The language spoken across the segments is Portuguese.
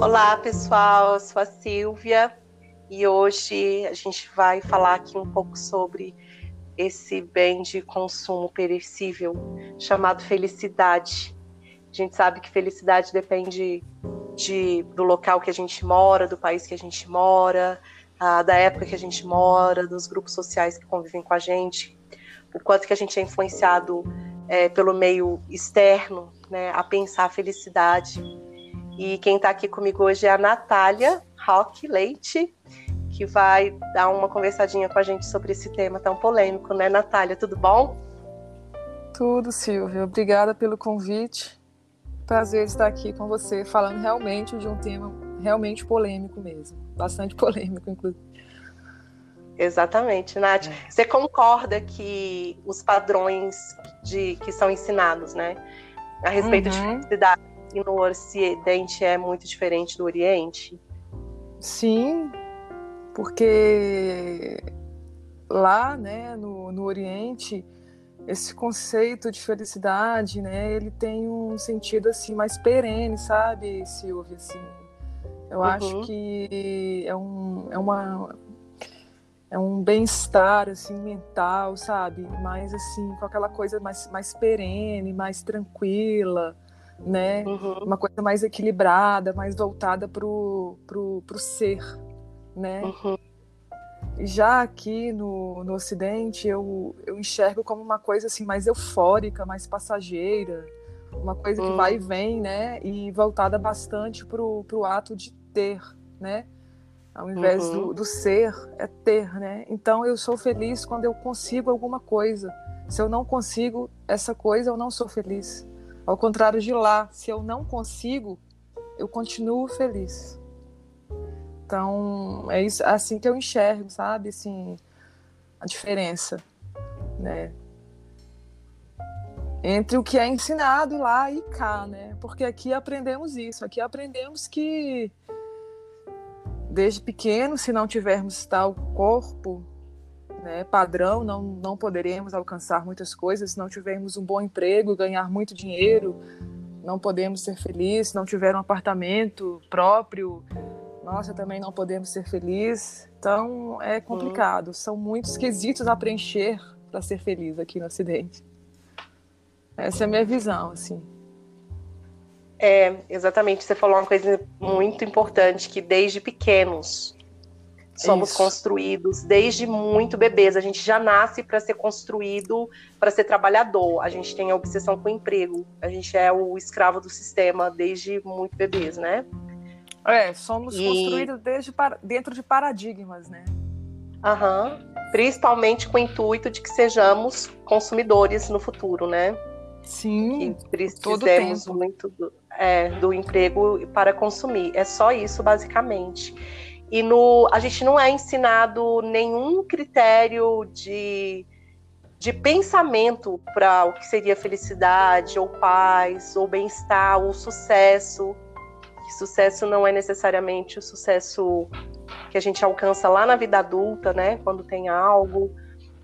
Olá, pessoal. Eu sou a Silvia e hoje a gente vai falar aqui um pouco sobre esse bem de consumo perecível chamado felicidade. A gente sabe que felicidade depende de, do local que a gente mora, do país que a gente mora, da época que a gente mora, dos grupos sociais que convivem com a gente, o quanto que a gente é influenciado é, pelo meio externo né, a pensar a felicidade e quem está aqui comigo hoje é a Natália Roque Leite, que vai dar uma conversadinha com a gente sobre esse tema tão polêmico, né, Natália? Tudo bom? Tudo, Silvia. Obrigada pelo convite. Prazer estar aqui com você, falando realmente de um tema realmente polêmico mesmo. Bastante polêmico, inclusive. Exatamente, Nath. É. Você concorda que os padrões de, que são ensinados, né, a respeito uhum. de felicidade e no Ocidente é muito diferente do Oriente? Sim, porque lá, né, no, no Oriente, esse conceito de felicidade, né, ele tem um sentido assim mais perene, sabe, Silvia, assim. Eu uhum. acho que é, um, é uma é um bem-estar assim mental, sabe? Mais assim, com aquela coisa mais mais perene, mais tranquila né? Uhum. Uma coisa mais equilibrada, mais voltada pro, pro, pro ser, né? Uhum. Já aqui no, no Ocidente, eu, eu enxergo como uma coisa assim mais eufórica, mais passageira, uma coisa que uhum. vai e vem, né? E voltada bastante pro, pro ato de ter, né? Ao invés do, uhum. do ser, é ter, né? Então eu sou feliz quando eu consigo alguma coisa. Se eu não consigo essa coisa, eu não sou feliz. Ao contrário de lá, se eu não consigo, eu continuo feliz. Então, é isso, assim que eu enxergo, sabe? Assim, a diferença, né? Entre o que é ensinado lá e cá, né? Porque aqui aprendemos isso, aqui aprendemos que desde pequeno, se não tivermos tal corpo, né, padrão, não, não poderemos alcançar muitas coisas se não tivermos um bom emprego, ganhar muito dinheiro, não podemos ser felizes, se não tiver um apartamento próprio, nossa, também não podemos ser felizes. Então é complicado, são muitos quesitos a preencher para ser feliz aqui no Ocidente. Essa é a minha visão, assim. É, exatamente. Você falou uma coisa muito importante, que desde pequenos Somos Isso. construídos desde muito bebês. A gente já nasce para ser construído, para ser trabalhador. A gente tem a obsessão com o emprego. A gente é o escravo do sistema desde muito bebês, né? É, somos e... construídos desde dentro de paradigmas, né? Aham. Principalmente com o intuito de que sejamos consumidores no futuro, né? Sim. Que precisamos muito do, é, do emprego para consumir. É só isso, basicamente. E no, a gente não é ensinado nenhum critério de, de pensamento para o que seria felicidade, ou paz, ou bem-estar, ou sucesso. Que sucesso não é necessariamente o sucesso que a gente alcança lá na vida adulta, né? Quando tem algo.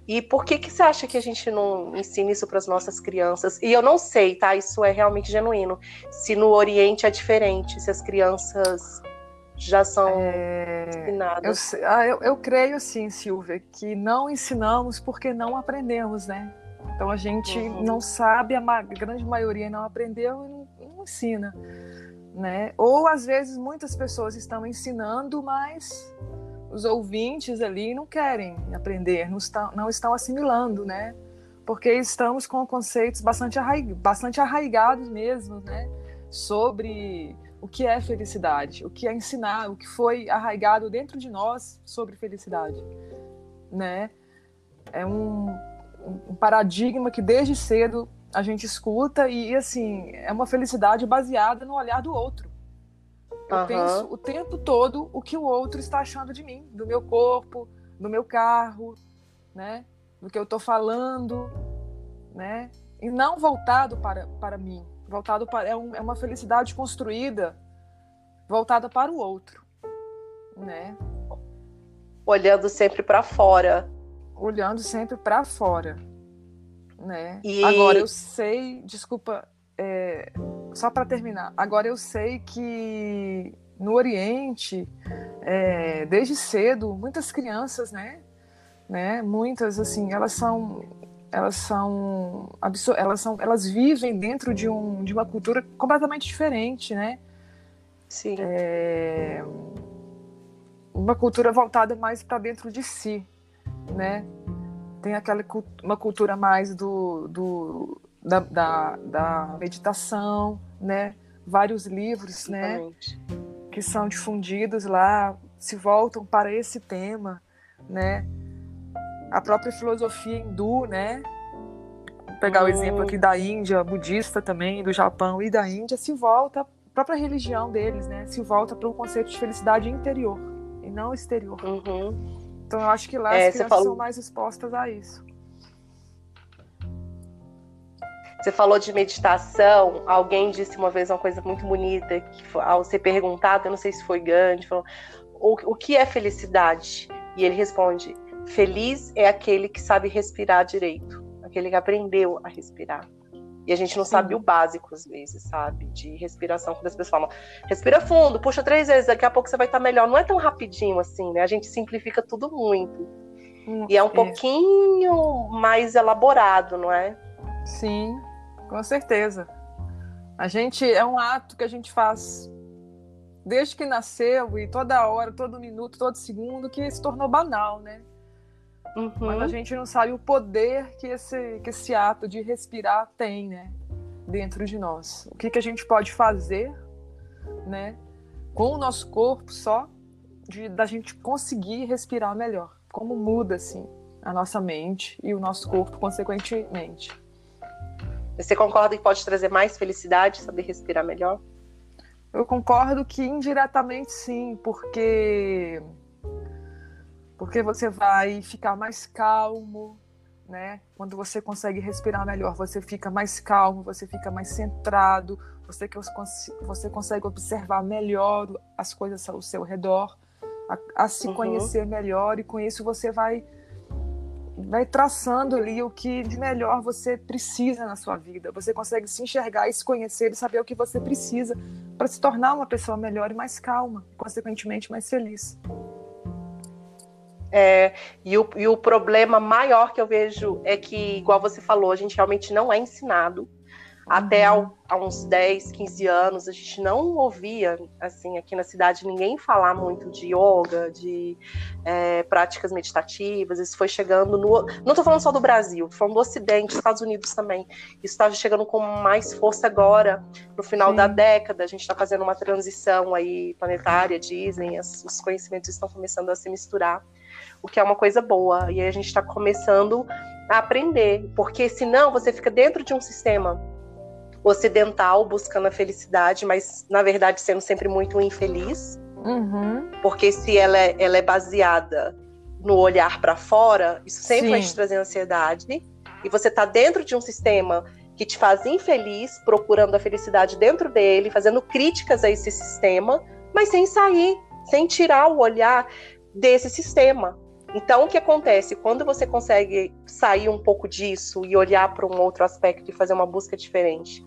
E por que que você acha que a gente não ensina isso para as nossas crianças? E eu não sei, tá? Isso é realmente genuíno. Se no Oriente é diferente, se as crianças já são é, ensinadas? Eu, ah, eu, eu, creio sim, Silvia, que não ensinamos porque não aprendemos, né? Então a gente uhum. não sabe, a, ma grande maioria não aprendeu e não, não, ensina, né? Ou às vezes muitas pessoas estão ensinando, mas os ouvintes ali não querem aprender, não estão, não estão assimilando, né? Porque estamos com conceitos bastante, arraig bastante arraigados mesmo, né? Sobre o que é felicidade, o que é ensinar, o que foi arraigado dentro de nós sobre felicidade, né? É um, um paradigma que desde cedo a gente escuta e assim é uma felicidade baseada no olhar do outro. Eu uhum. penso o tempo todo o que o outro está achando de mim, do meu corpo, do meu carro, né? Do que eu estou falando, né? E não voltado para, para mim, voltado para é, um, é uma felicidade construída voltada para o outro, né? Olhando sempre para fora. Olhando sempre para fora, né? E... Agora eu sei, desculpa, é, só para terminar. Agora eu sei que no Oriente, é, desde cedo, muitas crianças, né, né, muitas assim, elas são elas são elas são elas vivem dentro de um de uma cultura completamente diferente, né? Sim. É, uma cultura voltada mais para dentro de si, né? Tem aquela uma cultura mais do, do da, da, da meditação, né? Vários livros, né? Exatamente. né? Que são difundidos lá se voltam para esse tema, né? A própria filosofia hindu, né? Vou pegar o exemplo aqui da Índia, budista também, do Japão e da Índia, se volta a própria religião deles, né? Se volta para um conceito de felicidade interior e não exterior. Uhum. Então eu acho que lá é, as crianças falou... são mais expostas a isso. Você falou de meditação, alguém disse uma vez uma coisa muito bonita, que ao ser perguntado, eu não sei se foi Gandhi, falou, o, o que é felicidade? E ele responde, feliz é aquele que sabe respirar direito, aquele que aprendeu a respirar. E a gente não Sim. sabe o básico, às vezes, sabe? De respiração, quando as pessoas falam, respira fundo, puxa três vezes, daqui a pouco você vai estar melhor. Não é tão rapidinho assim, né? A gente simplifica tudo muito. Hum, e é um é. pouquinho mais elaborado, não é? Sim, com certeza. A gente é um ato que a gente faz desde que nasceu e toda hora, todo minuto, todo segundo, que se tornou banal, né? Uhum. Mas a gente não sabe o poder que esse, que esse ato de respirar tem, né? Dentro de nós. O que, que a gente pode fazer, né? Com o nosso corpo só, de, da gente conseguir respirar melhor. Como muda, assim, a nossa mente e o nosso corpo, consequentemente. Você concorda que pode trazer mais felicidade, saber respirar melhor? Eu concordo que indiretamente sim, porque porque você vai ficar mais calmo, né? Quando você consegue respirar melhor, você fica mais calmo, você fica mais centrado, você, você consegue observar melhor as coisas ao seu redor, a, a se uhum. conhecer melhor, e com isso você vai vai traçando ali o que de melhor você precisa na sua vida. Você consegue se enxergar e se conhecer e saber o que você precisa para se tornar uma pessoa melhor e mais calma, consequentemente mais feliz. É, e, o, e o problema maior que eu vejo é que, igual você falou, a gente realmente não é ensinado até uhum. há uns 10, 15 anos, a gente não ouvia, assim, aqui na cidade, ninguém falar muito de yoga, de é, práticas meditativas. Isso foi chegando no. Não estou falando só do Brasil, estou falando do Ocidente, Estados Unidos também. Isso está chegando com mais força agora, no final Sim. da década. A gente está fazendo uma transição aí planetária, dizem, as, os conhecimentos estão começando a se misturar, o que é uma coisa boa. E aí a gente está começando a aprender, porque senão você fica dentro de um sistema ocidental buscando a felicidade, mas na verdade sendo sempre muito infeliz. Uhum. Porque se ela é, ela é baseada no olhar para fora, isso sempre Sim. vai te trazer ansiedade. E você está dentro de um sistema que te faz infeliz, procurando a felicidade dentro dele, fazendo críticas a esse sistema, mas sem sair, sem tirar o olhar desse sistema. Então, o que acontece? Quando você consegue sair um pouco disso e olhar para um outro aspecto e fazer uma busca diferente,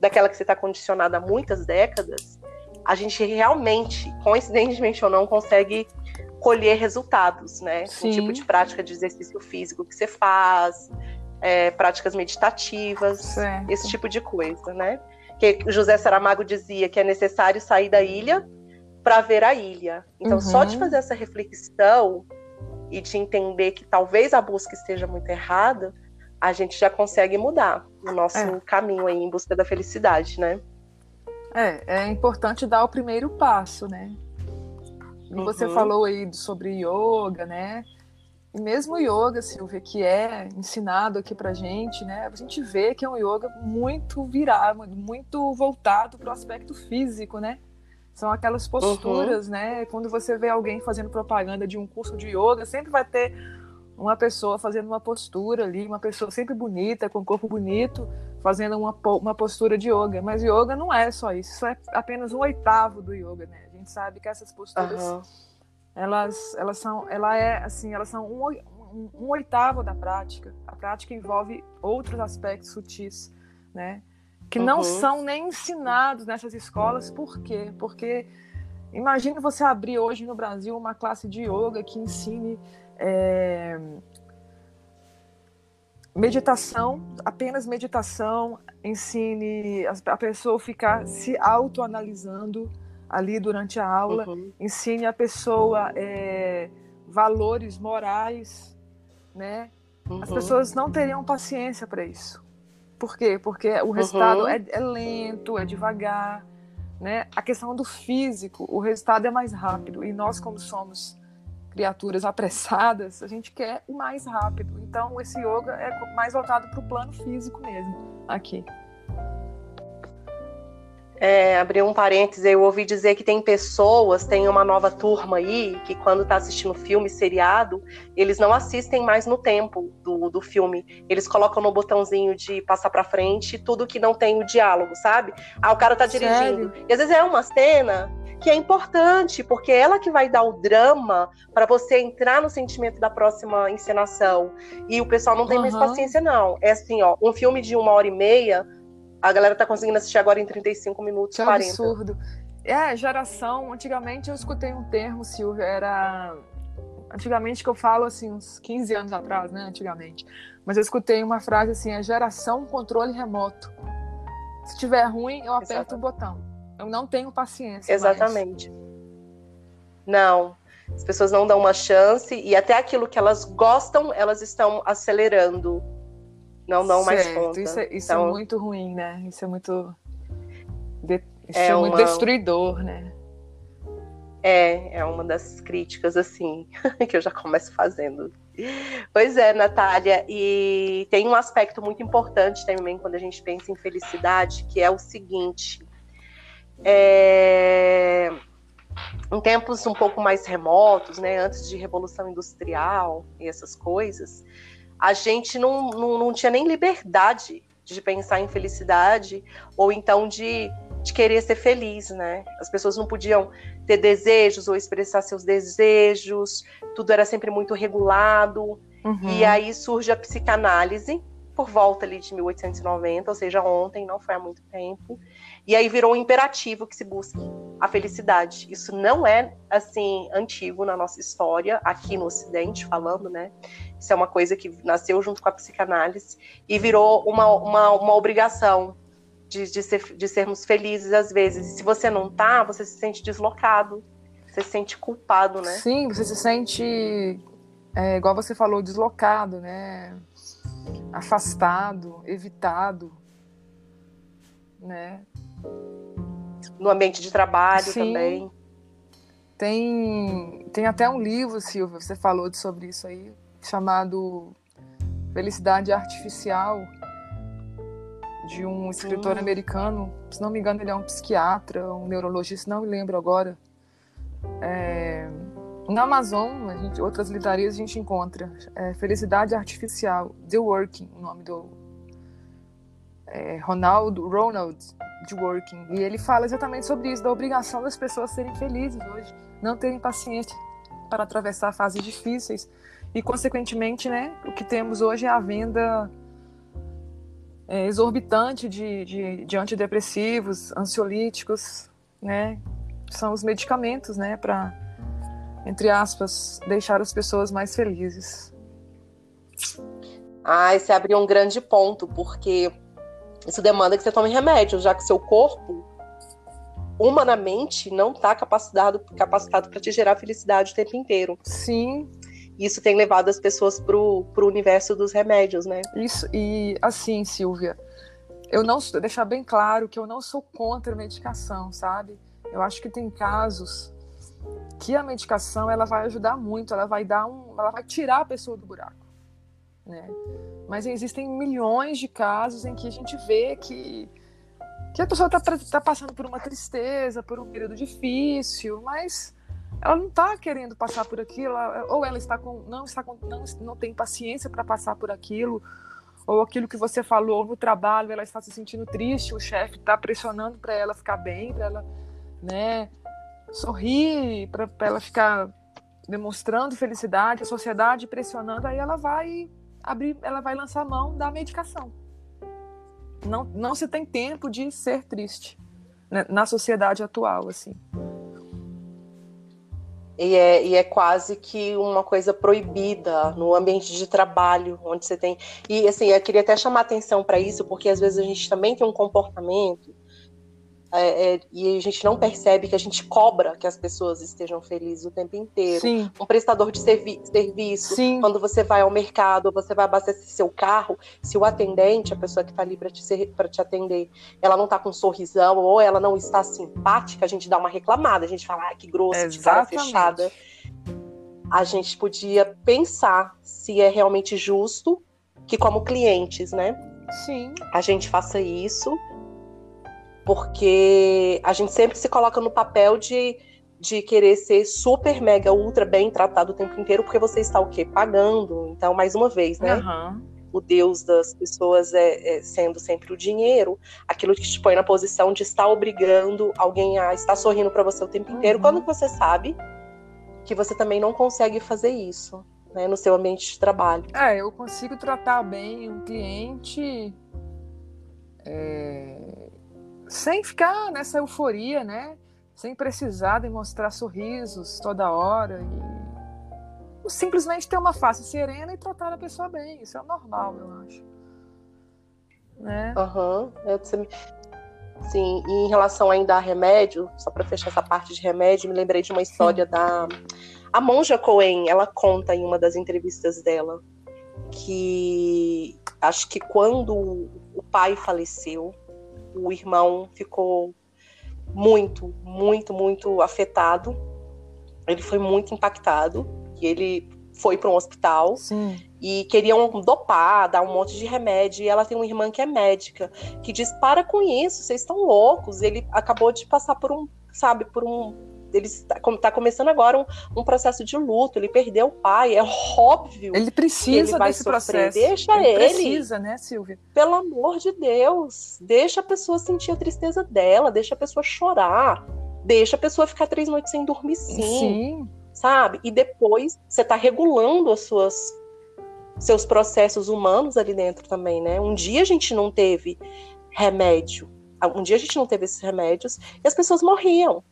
daquela que você está condicionada há muitas décadas, a gente realmente, coincidentemente ou não, consegue colher resultados, né? Sim. Um tipo de prática de exercício físico que você faz, é, práticas meditativas, certo. esse tipo de coisa, né? Que José Saramago dizia que é necessário sair da ilha para ver a ilha. Então, uhum. só de fazer essa reflexão e de entender que talvez a busca esteja muito errada, a gente já consegue mudar o nosso é. caminho aí em busca da felicidade, né? É, é importante dar o primeiro passo, né? Uhum. Você falou aí sobre yoga, né? E mesmo o yoga, Silvia, que é ensinado aqui pra gente, né? A gente vê que é um yoga muito virado, muito voltado para o aspecto físico, né? São aquelas posturas, uhum. né? Quando você vê alguém fazendo propaganda de um curso de yoga, sempre vai ter uma pessoa fazendo uma postura ali, uma pessoa sempre bonita, com o corpo bonito, fazendo uma, uma postura de yoga. Mas yoga não é só isso, isso é apenas um oitavo do yoga, né? A gente sabe que essas posturas, uhum. elas, elas são, ela é assim, elas são um, um, um, oitavo da prática. A prática envolve outros aspectos sutis, né? Que uhum. não são nem ensinados nessas escolas, por quê? Porque Imagine você abrir hoje no Brasil uma classe de yoga que ensine é, meditação, apenas meditação, ensine a pessoa ficar se autoanalisando ali durante a aula, uhum. ensine a pessoa é, valores morais, né? Uhum. As pessoas não teriam paciência para isso. Por quê? Porque o resultado uhum. é, é, lento, é devagar, né? A questão do físico, o resultado é mais rápido e nós como somos criaturas apressadas, a gente quer o mais rápido. Então, esse yoga é mais voltado para o plano físico mesmo, aqui. É, abrir um parênteses, eu ouvi dizer que tem pessoas, tem uma nova turma aí, que quando está assistindo filme, seriado, eles não assistem mais no tempo do, do filme. Eles colocam no botãozinho de passar para frente tudo que não tem o diálogo, sabe? Ah, o cara tá dirigindo. Sério? E às vezes é uma cena que é importante, porque é ela que vai dar o drama para você entrar no sentimento da próxima encenação. E o pessoal não tem uhum. mais paciência, não. É assim, ó, um filme de uma hora e meia a galera tá conseguindo assistir agora em 35 minutos, que 40. absurdo. É, geração. Antigamente eu escutei um termo, Silvia, era. Antigamente que eu falo assim, uns 15 anos atrás, né? Antigamente. Mas eu escutei uma frase assim: é geração controle remoto. Se tiver ruim, eu aperto Exatamente. o botão. Eu não tenho paciência. Exatamente. Mais. Não. As pessoas não dão uma chance e até aquilo que elas gostam, elas estão acelerando não dão certo. mais conta. Isso, é, isso é então, é muito ruim, né? Isso é muito. De... Isso é, é muito uma... destruidor, né? É, é uma das críticas, assim, que eu já começo fazendo. Pois é, Natália, e tem um aspecto muito importante também quando a gente pensa em felicidade, que é o seguinte. É... Em tempos um pouco mais remotos, né, antes de Revolução Industrial e essas coisas, a gente não, não, não tinha nem liberdade de pensar em felicidade ou então de, de querer ser feliz, né? As pessoas não podiam ter desejos ou expressar seus desejos, tudo era sempre muito regulado. Uhum. E aí surge a psicanálise por volta ali de 1890, ou seja, ontem, não foi há muito tempo. E aí virou um imperativo que se busque a felicidade. Isso não é assim antigo na nossa história, aqui no Ocidente falando, né? Isso é uma coisa que nasceu junto com a psicanálise e virou uma, uma, uma obrigação de, de, ser, de sermos felizes às vezes. E se você não tá, você se sente deslocado, você se sente culpado, né? Sim, você se sente, é, igual você falou, deslocado, né? Afastado, evitado, né? No ambiente de trabalho Sim. também. Tem, tem até um livro, Silvia, você falou sobre isso aí, chamado Felicidade Artificial, de um escritor hum. americano. Se não me engano, ele é um psiquiatra, um neurologista, não me lembro agora. É, na Amazon, gente, outras livrarias a gente encontra é, Felicidade Artificial, The Working, o nome do é, Ronald Ronald de Working. E ele fala exatamente sobre isso, da obrigação das pessoas serem felizes hoje, não terem paciência para atravessar fases difíceis e, consequentemente, né, o que temos hoje é a venda é, exorbitante de, de, de, antidepressivos, ansiolíticos, né? São os medicamentos, né, para, entre aspas, deixar as pessoas mais felizes. Ah, esse abriu um grande ponto, porque isso demanda que você tome remédio, já que seu corpo, humanamente, não está capacitado capacitado para te gerar felicidade o tempo inteiro. Sim, isso tem levado as pessoas pro, pro universo dos remédios, né? Isso, e assim, Silvia, eu não deixar bem claro que eu não sou contra a medicação, sabe? Eu acho que tem casos que a medicação ela vai ajudar muito, ela vai dar um, ela vai tirar a pessoa do buraco, né? Mas existem milhões de casos em que a gente vê que que a pessoa está tá passando por uma tristeza, por um período difícil, mas ela não está querendo passar por aquilo, ou ela está com, não está com, não, não tem paciência para passar por aquilo, ou aquilo que você falou no trabalho, ela está se sentindo triste, o chefe está pressionando para ela ficar bem, para ela, né, sorrir, para ela ficar demonstrando felicidade, a sociedade pressionando, aí ela vai abrir, ela vai lançar mão da medicação. Não, não se tem tempo de ser triste né, na sociedade atual, assim. E é, e é quase que uma coisa proibida no ambiente de trabalho, onde você tem. E assim, eu queria até chamar atenção para isso, porque às vezes a gente também tem um comportamento é, é, e a gente não percebe que a gente cobra que as pessoas estejam felizes o tempo inteiro. Sim. Um prestador de servi serviço, Sim. quando você vai ao mercado, você vai abastecer seu carro, se o atendente, a pessoa que está ali para te, te atender, ela não está com um sorrisão ou ela não está simpática, a gente dá uma reclamada, a gente fala, ah, que grosso, de cara fechada. A gente podia pensar se é realmente justo que, como clientes, né? Sim. A gente faça isso porque a gente sempre se coloca no papel de, de querer ser super, mega, ultra bem tratado o tempo inteiro, porque você está o quê? Pagando. Então, mais uma vez, né? Uhum. O Deus das pessoas é, é, sendo sempre o dinheiro, aquilo que te põe na posição de estar obrigando alguém a estar sorrindo para você o tempo inteiro, uhum. quando você sabe que você também não consegue fazer isso né, no seu ambiente de trabalho. É, eu consigo tratar bem um cliente. É sem ficar nessa euforia, né? Sem precisar demonstrar sorrisos toda hora e simplesmente ter uma face serena e tratar a pessoa bem. Isso é normal, eu acho. Né? Uhum. Sim, e em relação ainda a remédio, só para fechar essa parte de remédio, me lembrei de uma história Sim. da a Monja Cohen, ela conta em uma das entrevistas dela que acho que quando o pai faleceu, o irmão ficou muito, muito, muito afetado. Ele foi muito impactado e ele foi para um hospital Sim. e queriam dopar, dar um monte de remédio. E ela tem uma irmã que é médica que diz: para com isso, vocês estão loucos. Ele acabou de passar por um, sabe, por um ele está tá começando agora um, um, processo de luto, ele perdeu o pai, é óbvio. Ele precisa ele vai desse sofrer. processo. Deixa ele. Ele precisa, né, Silvia? Pelo amor de Deus, deixa a pessoa sentir a tristeza dela, deixa a pessoa chorar, deixa a pessoa ficar três noites sem dormir sim. Sim. Sabe? E depois você está regulando as suas seus processos humanos ali dentro também, né? Um dia a gente não teve remédio, um dia a gente não teve esses remédios e as pessoas morriam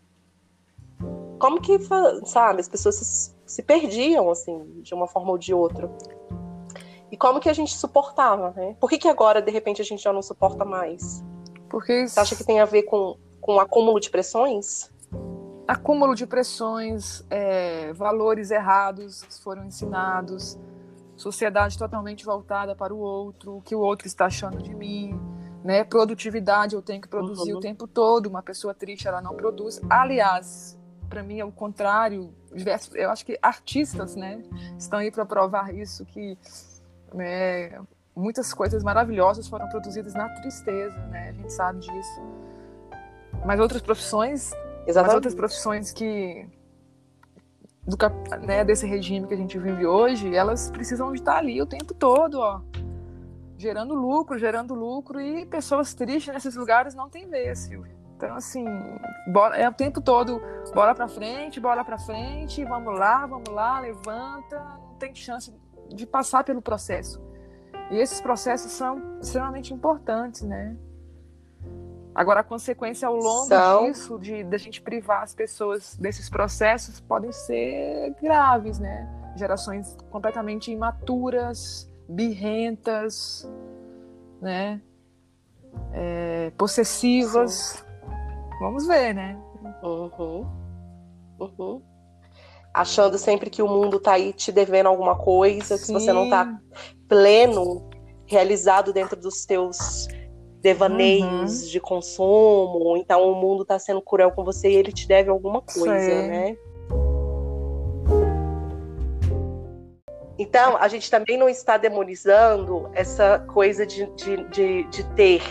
como que, sabe, as pessoas se, se perdiam, assim, de uma forma ou de outra. E como que a gente suportava, né? Por que, que agora, de repente, a gente já não suporta mais? Porque Você acha que tem a ver com, com acúmulo de pressões? Acúmulo de pressões, é, valores errados que foram ensinados, sociedade totalmente voltada para o outro, o que o outro está achando de mim, né? Produtividade, eu tenho que produzir uhum. o tempo todo. Uma pessoa triste, ela não produz. Aliás, para mim é o contrário. Diversos, eu acho que artistas, né, estão aí para provar isso que né, muitas coisas maravilhosas foram produzidas na tristeza, né? A gente sabe disso. Mas outras profissões, Exatamente. mas outras profissões que do, né, desse regime que a gente vive hoje, elas precisam de estar ali o tempo todo, ó, gerando lucro, gerando lucro e pessoas tristes nesses lugares não tem vez, Silvia. Então, assim, bola, é o tempo todo bola para frente, bola para frente, vamos lá, vamos lá, levanta, não tem chance de passar pelo processo. E esses processos são extremamente importantes, né? Agora, a consequência ao longo são... disso, de da gente privar as pessoas desses processos, podem ser graves, né? Gerações completamente imaturas, birrentas, né? É, possessivas. Sim. Vamos ver, né? Uhum. Uhum. Achando sempre que o mundo tá aí te devendo alguma coisa, Sim. que você não tá pleno, realizado dentro dos teus devaneios uhum. de consumo, então o mundo tá sendo cruel com você e ele te deve alguma coisa, Sim. né? Então, a gente também não está demonizando essa coisa de, de, de, de ter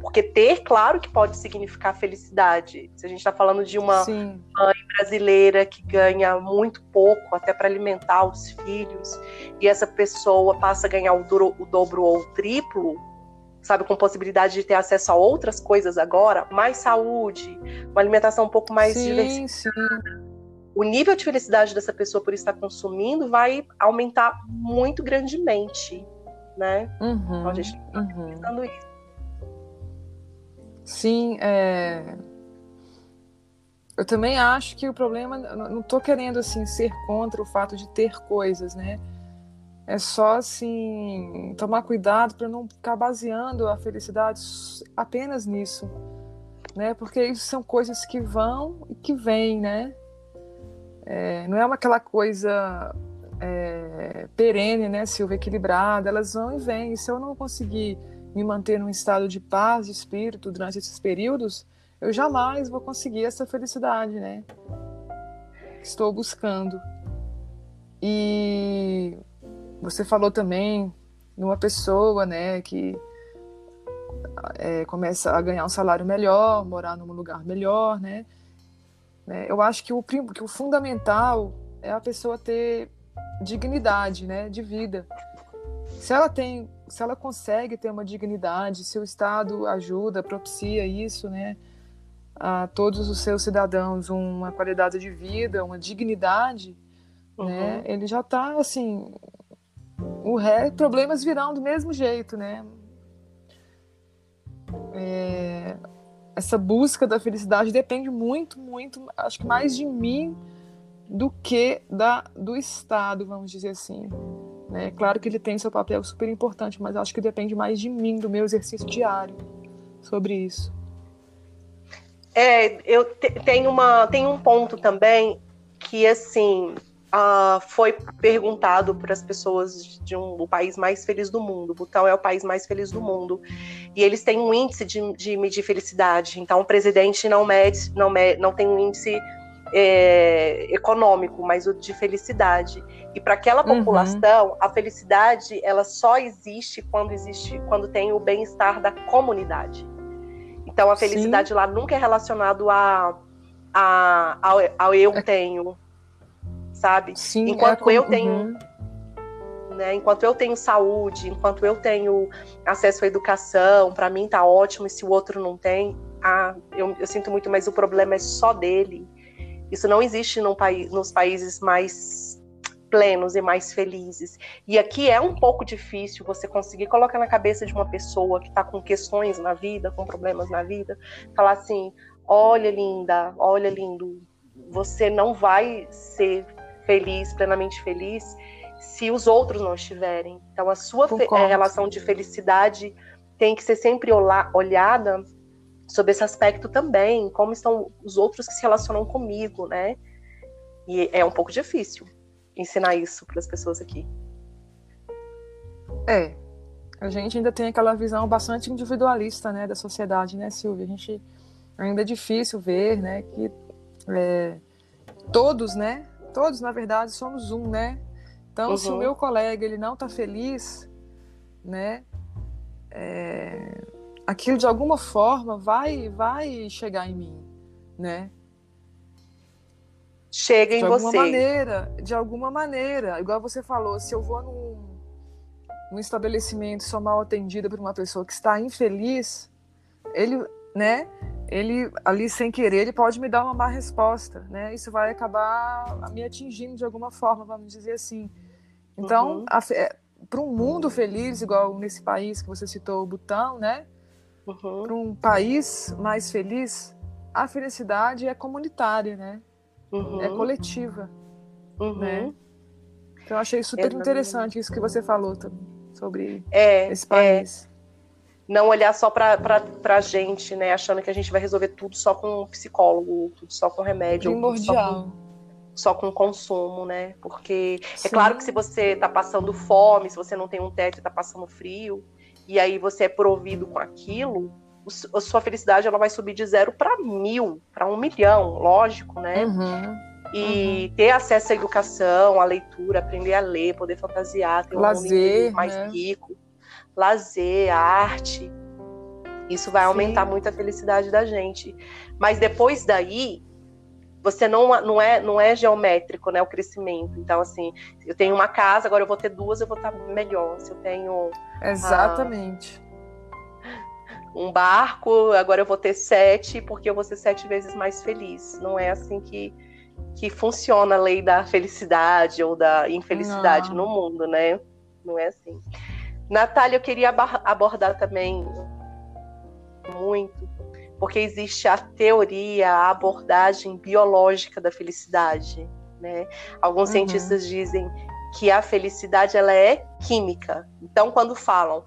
porque ter, claro que pode significar felicidade. Se a gente está falando de uma Sim. mãe brasileira que ganha muito pouco até para alimentar os filhos, e essa pessoa passa a ganhar o, duro, o dobro ou o triplo, sabe, com possibilidade de ter acesso a outras coisas agora, mais saúde, uma alimentação um pouco mais sim, diversificada. Sim. O nível de felicidade dessa pessoa por estar consumindo vai aumentar muito grandemente, né? Uhum, então a gente está uhum. pensando isso. Sim, é... eu também acho que o problema, não estou querendo assim ser contra o fato de ter coisas, né? É só assim tomar cuidado para não ficar baseando a felicidade apenas nisso, né? Porque isso são coisas que vão e que vêm, né? É, não é uma, aquela coisa é, perene, né, Silvia, equilibrada. Elas vão e vêm. E se eu não conseguir me manter num estado de paz de espírito durante esses períodos, eu jamais vou conseguir essa felicidade, né? Estou buscando. E você falou também numa pessoa, né, que é, começa a ganhar um salário melhor, morar num lugar melhor, né? né? Eu acho que o, que o fundamental é a pessoa ter dignidade, né, de vida. Se ela tem, se ela consegue ter uma dignidade, se o Estado ajuda, propicia isso, né, a todos os seus cidadãos uma qualidade de vida, uma dignidade, né, uhum. né? Ele já está assim, o ré, problemas virão do mesmo jeito, né? É, essa busca da felicidade depende muito, muito, acho que mais de mim do que da do Estado, vamos dizer assim. Né? Claro que ele tem seu papel super importante, mas acho que depende mais de mim, do meu exercício diário sobre isso. É, eu te, tenho, uma, tenho um ponto também que, assim, uh, foi perguntado para as pessoas de um, o país mais feliz do mundo. O Butão é o país mais feliz do mundo. E eles têm um índice de, de medir felicidade. Então, o presidente não, mede, não, mede, não tem um índice é, econômico, mas o de felicidade. E para aquela uhum. população, uhum. a felicidade ela só existe quando existe quando tem o bem-estar da comunidade. Então a felicidade Sim. lá nunca é relacionado a, a ao, ao eu é. tenho, sabe? Sim, é enquanto é eu tenho uhum. né, enquanto eu tenho saúde, enquanto eu tenho acesso à educação, para mim tá ótimo, e se o outro não tem, ah, eu, eu, sinto muito, mas o problema é só dele. Isso não existe país, nos países mais plenos e mais felizes. E aqui é um pouco difícil você conseguir colocar na cabeça de uma pessoa que está com questões na vida, com problemas na vida, falar assim: olha, linda, olha, lindo, você não vai ser feliz, plenamente feliz, se os outros não estiverem. Então, a sua é, relação de felicidade tem que ser sempre olhada sobre esse aspecto também, como estão os outros que se relacionam comigo, né? E é um pouco difícil ensinar isso para as pessoas aqui. É. A gente ainda tem aquela visão bastante individualista, né, da sociedade, né, Silvia? A gente ainda é difícil ver, né, que é, todos, né, todos na verdade somos um, né? Então, uhum. se o uhum. meu colega ele não está feliz, né, é, aquilo de alguma forma vai vai chegar em mim, né? Chega em de você. De alguma maneira, de alguma maneira. Igual você falou, se eu vou num, num estabelecimento sou mal atendida por uma pessoa que está infeliz, ele, né? Ele ali sem querer, ele pode me dar uma má resposta, né? Isso vai acabar me atingindo de alguma forma, vamos dizer assim. Então, uhum. É, para um mundo feliz, igual nesse país que você citou, o Butão, né? Uhum. Para um país mais feliz, a felicidade é comunitária, né? Uhum. é coletiva, uhum. né? Então eu achei super Exatamente. interessante isso que você falou sobre é, esse país. É. Não olhar só para a gente, né? Achando que a gente vai resolver tudo só com um psicólogo, tudo só com remédio, Primordial. Só com, consumo, né? Porque é Sim. é claro que se você está passando fome, se você não tem um teto e está passando frio, e aí você é provido com aquilo, a sua felicidade ela vai subir de zero para mil, para um milhão, lógico, né? Uhum, e uhum. ter acesso à educação, à leitura, aprender a ler, poder fantasiar, ter um lazer, mais né? rico, lazer, arte. Isso vai Sim. aumentar muito a felicidade da gente. Mas depois daí, você não, não, é, não é geométrico, né, o crescimento. Então, assim, eu tenho uma casa, agora eu vou ter duas, eu vou estar melhor. Se eu tenho... Exatamente. Ah, um barco, agora eu vou ter sete, porque eu vou ser sete vezes mais feliz. Não é assim que, que funciona a lei da felicidade ou da infelicidade Não. no mundo, né? Não é assim. Natália, eu queria abordar também muito porque existe a teoria, a abordagem biológica da felicidade. Né? Alguns uhum. cientistas dizem que a felicidade ela é química. Então, quando falam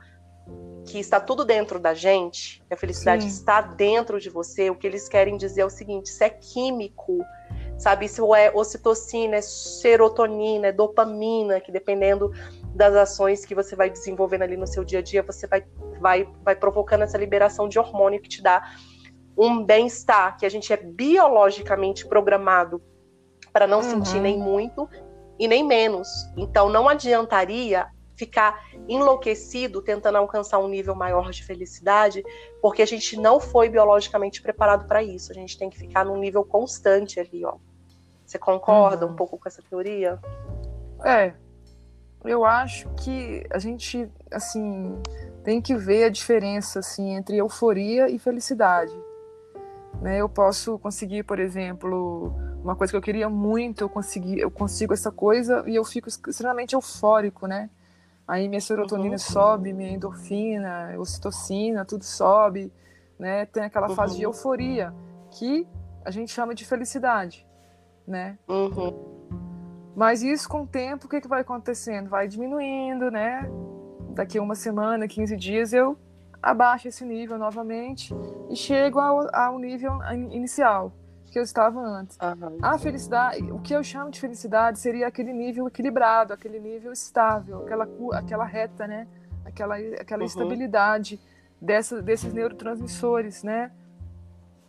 que está tudo dentro da gente, que a felicidade Sim. está dentro de você, o que eles querem dizer é o seguinte: isso é químico, sabe? Isso é ocitocina, é serotonina, é dopamina, que dependendo das ações que você vai desenvolvendo ali no seu dia a dia, você vai, vai, vai provocando essa liberação de hormônio que te dá um bem-estar, que a gente é biologicamente programado para não uhum. sentir nem muito e nem menos. Então não adiantaria ficar enlouquecido tentando alcançar um nível maior de felicidade, porque a gente não foi biologicamente preparado para isso. A gente tem que ficar num nível constante ali, ó. Você concorda uhum. um pouco com essa teoria? É. Eu acho que a gente, assim, tem que ver a diferença assim entre euforia e felicidade. Né? Eu posso conseguir, por exemplo, uma coisa que eu queria muito, eu consegui, eu consigo essa coisa e eu fico extremamente eufórico, né? Aí minha serotonina uhum. sobe, minha endorfina, ocitocina, tudo sobe, né? Tem aquela uhum. fase de euforia que a gente chama de felicidade, né? Uhum. Mas isso com o tempo, o que, que vai acontecendo? Vai diminuindo, né? Daqui a uma semana, 15 dias, eu abaixo esse nível novamente e chego ao, ao nível inicial que eu estava antes. Uhum. A felicidade, o que eu chamo de felicidade seria aquele nível equilibrado, aquele nível estável, aquela, aquela reta, né? Aquela, aquela uhum. estabilidade dessa, desses neurotransmissores, né?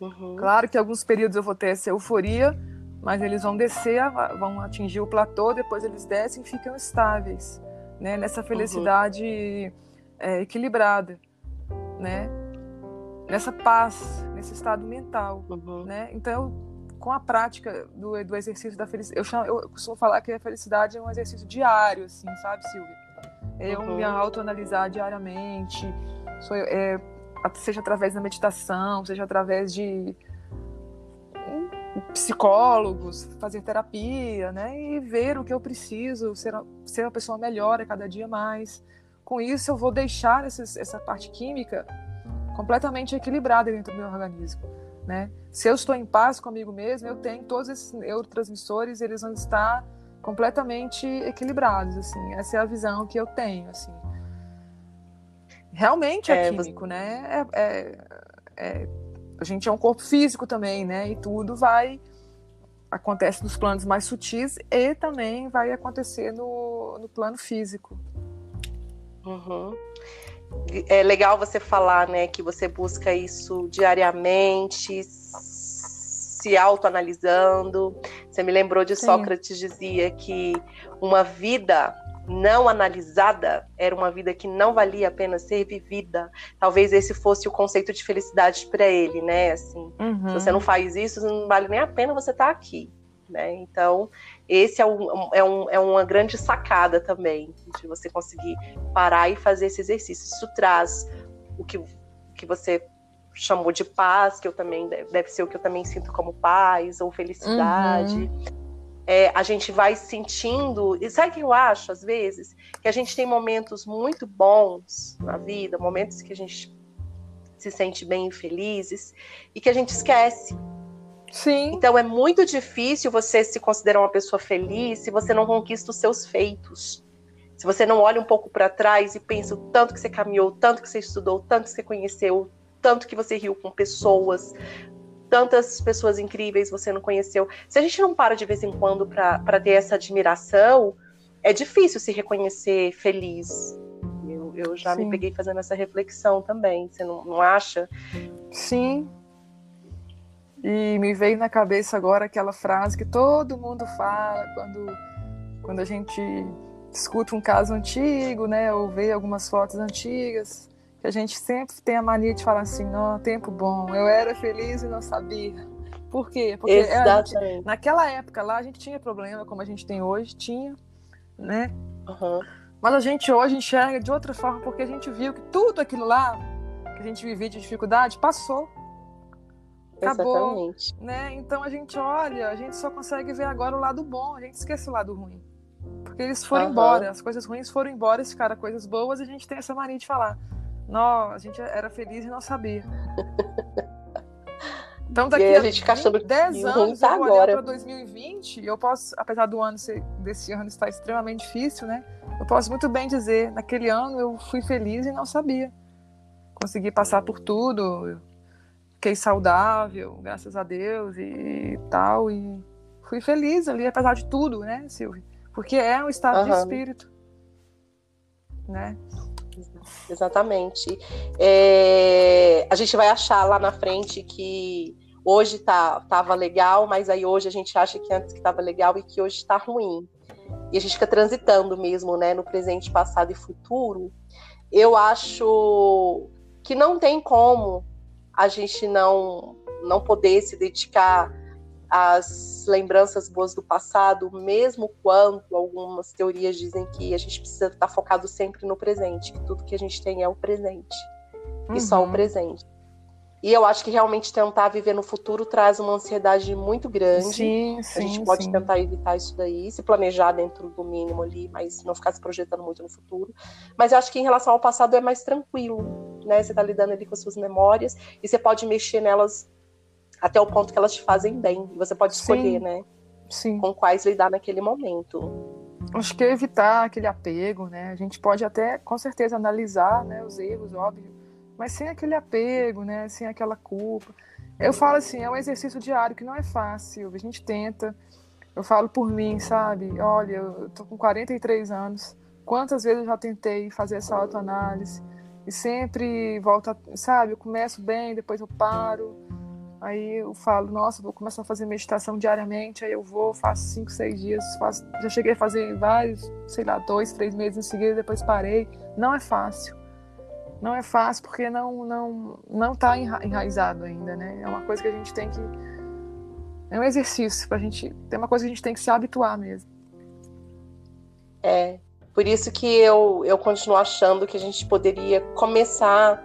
Uhum. Claro que alguns períodos eu vou ter essa euforia, mas eles vão descer, vão atingir o platô, depois eles descem e ficam estáveis, né? Nessa uhum. felicidade é, equilibrada, né? Nessa paz, nesse estado mental, uhum. né? Então, com a prática do, do exercício da felicidade, eu, chamo, eu costumo falar que a felicidade é um exercício diário, assim, sabe, Silvia? Eu uhum. me autoanalisar diariamente, sou, é, seja através da meditação, seja através de psicólogos, fazer terapia, né? E ver o que eu preciso, ser, ser uma pessoa melhor a cada dia mais. Com isso, eu vou deixar essa parte química completamente equilibrada dentro do meu organismo, né? Se eu estou em paz comigo mesmo, eu tenho todos esses neurotransmissores, eles vão estar completamente equilibrados, assim. Essa é a visão que eu tenho, assim. Realmente é, é químico, você... né? É, é, é, a gente é um corpo físico também, né? E tudo vai acontece nos planos mais sutis e também vai acontecer no, no plano físico. Uhum é legal você falar, né, que você busca isso diariamente, se autoanalisando. Você me lembrou de Sim. Sócrates dizia que uma vida não analisada era uma vida que não valia a pena ser vivida. Talvez esse fosse o conceito de felicidade para ele, né? Assim, uhum. se você não faz isso, não vale nem a pena você estar tá aqui. Né? Então, esse é, um, é, um, é uma grande sacada também, de você conseguir parar e fazer esse exercício. Isso traz o que, que você chamou de paz, que eu também deve ser o que eu também sinto como paz ou felicidade. Uhum. É, a gente vai sentindo. E sabe o que eu acho, às vezes? Que a gente tem momentos muito bons na vida, momentos que a gente se sente bem e felizes, e que a gente esquece Sim. Então é muito difícil você se considerar uma pessoa feliz se você não conquista os seus feitos. Se você não olha um pouco para trás e pensa o tanto que você caminhou, o tanto que você estudou, o tanto que você conheceu, o tanto que você riu com pessoas, tantas pessoas incríveis você não conheceu. Se a gente não para de vez em quando para ter essa admiração, é difícil se reconhecer feliz. Eu, eu já Sim. me peguei fazendo essa reflexão também. Você não, não acha? Sim, e me veio na cabeça agora aquela frase que todo mundo fala quando, quando a gente escuta um caso antigo, né, ou vê algumas fotos antigas, que a gente sempre tem a mania de falar assim, não, tempo bom, eu era feliz e não sabia. Por quê? Porque gente, naquela época lá a gente tinha problema como a gente tem hoje, tinha, né? Uhum. Mas a gente hoje enxerga de outra forma porque a gente viu que tudo aquilo lá que a gente vivia de dificuldade passou. Acabou, Exatamente. Né? Então a gente olha, a gente só consegue ver agora o lado bom, a gente esquece o lado ruim. Porque eles foram uhum. embora, as coisas ruins foram embora, esse cara coisas boas, e a gente tem essa mania de falar. Não, a gente era feliz e não sabia. Então, daqui a, a gente 20, 10 anos, tá eu agora. para 2020, eu posso, apesar do ano ser, desse ano estar extremamente difícil, né? Eu posso muito bem dizer, naquele ano eu fui feliz e não sabia. Consegui passar por tudo, fiquei saudável, graças a Deus e tal, e fui feliz ali, apesar de tudo, né, Silvia? Porque é um estado uhum. de espírito, né? Exatamente. É, a gente vai achar lá na frente que hoje tá, tava legal, mas aí hoje a gente acha que antes que estava legal e que hoje está ruim. E a gente fica transitando mesmo, né, no presente, passado e futuro. Eu acho que não tem como a gente não não poder se dedicar as lembranças boas do passado, mesmo quando algumas teorias dizem que a gente precisa estar focado sempre no presente, que tudo que a gente tem é o presente uhum. e só o uhum. presente. E eu acho que realmente tentar viver no futuro traz uma ansiedade muito grande. Sim, sim, a gente pode sim. tentar evitar isso daí, se planejar dentro do mínimo ali, mas não ficar se projetando muito no futuro. Mas eu acho que em relação ao passado é mais tranquilo, né? Você está lidando ali com as suas memórias e você pode mexer nelas até o ponto que elas te fazem bem. Você pode escolher, Sim. né? Sim. Com quais lidar naquele momento. Acho que é evitar aquele apego, né? A gente pode até, com certeza, analisar né, os erros, óbvio, mas sem aquele apego, né? Sem aquela culpa. Eu falo assim, é um exercício diário que não é fácil. A gente tenta. Eu falo por mim, sabe? Olha, eu tô com 43 anos. Quantas vezes eu já tentei fazer essa autoanálise e sempre volta, sabe? Eu começo bem, depois eu paro Aí eu falo, nossa, vou começar a fazer meditação diariamente. Aí eu vou, faço cinco, seis dias, faço, já cheguei a fazer vários, sei lá, dois, três meses em seguida, depois parei. Não é fácil. Não é fácil porque não não não está enraizado ainda, né? É uma coisa que a gente tem que é um exercício para a gente, tem uma coisa que a gente tem que se habituar mesmo. É, por isso que eu eu continuo achando que a gente poderia começar